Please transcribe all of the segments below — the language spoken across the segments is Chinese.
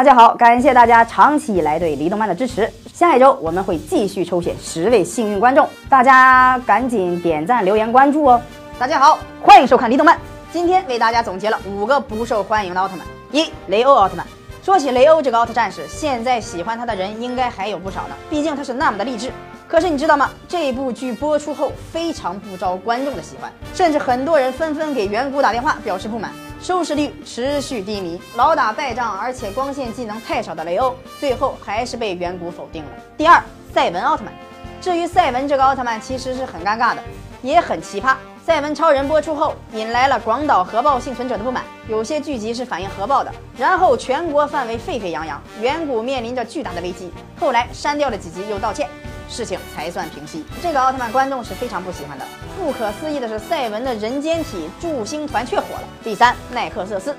大家好，感谢大家长期以来对黎动漫的支持。下一周我们会继续抽选十位幸运观众，大家赶紧点赞、留言、关注哦。大家好，欢迎收看黎动漫。今天为大家总结了五个不受欢迎的奥特曼。一、雷欧奥特曼。说起雷欧这个奥特战士，现在喜欢他的人应该还有不少呢，毕竟他是那么的励志。可是你知道吗？这部剧播出后非常不招观众的喜欢，甚至很多人纷纷给远古打电话表示不满，收视率持续低迷，老打败仗，而且光线技能太少的雷欧，最后还是被远古否定了。第二，赛文奥特曼。至于赛文这个奥特曼，其实是很尴尬的，也很奇葩。赛文超人播出后，引来了广岛核爆幸存者的不满，有些剧集是反映核爆的，然后全国范围沸沸扬扬，远古面临着巨大的危机。后来删掉了几集又道歉。事情才算平息。这个奥特曼观众是非常不喜欢的。不可思议的是，赛文的人间体助星团却火了。第三，奈克瑟斯。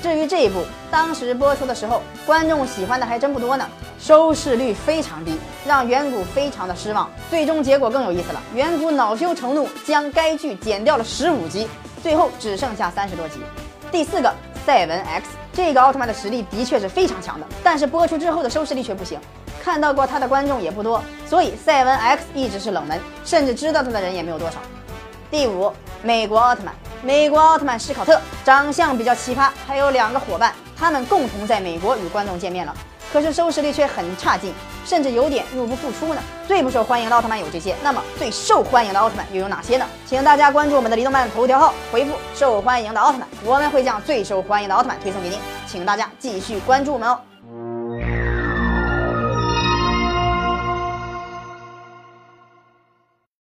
至于这一部，当时播出的时候，观众喜欢的还真不多呢，收视率非常低，让远古非常的失望。最终结果更有意思了，远古恼羞成怒，将该剧剪掉了十五集，最后只剩下三十多集。第四个，赛文 X。这个奥特曼的实力的确是非常强的，但是播出之后的收视率却不行。看到过他的观众也不多，所以赛文 X 一直是冷门，甚至知道他的人也没有多少。第五，美国奥特曼，美国奥特曼史考特长相比较奇葩，还有两个伙伴，他们共同在美国与观众见面了，可是收视率却很差劲，甚至有点入不敷出呢。最不受欢迎的奥特曼有这些，那么最受欢迎的奥特曼又有哪些呢？请大家关注我们的移动漫头条号，回复受欢迎的奥特曼，我们会将最受欢迎的奥特曼推送给您，请大家继续关注我们哦。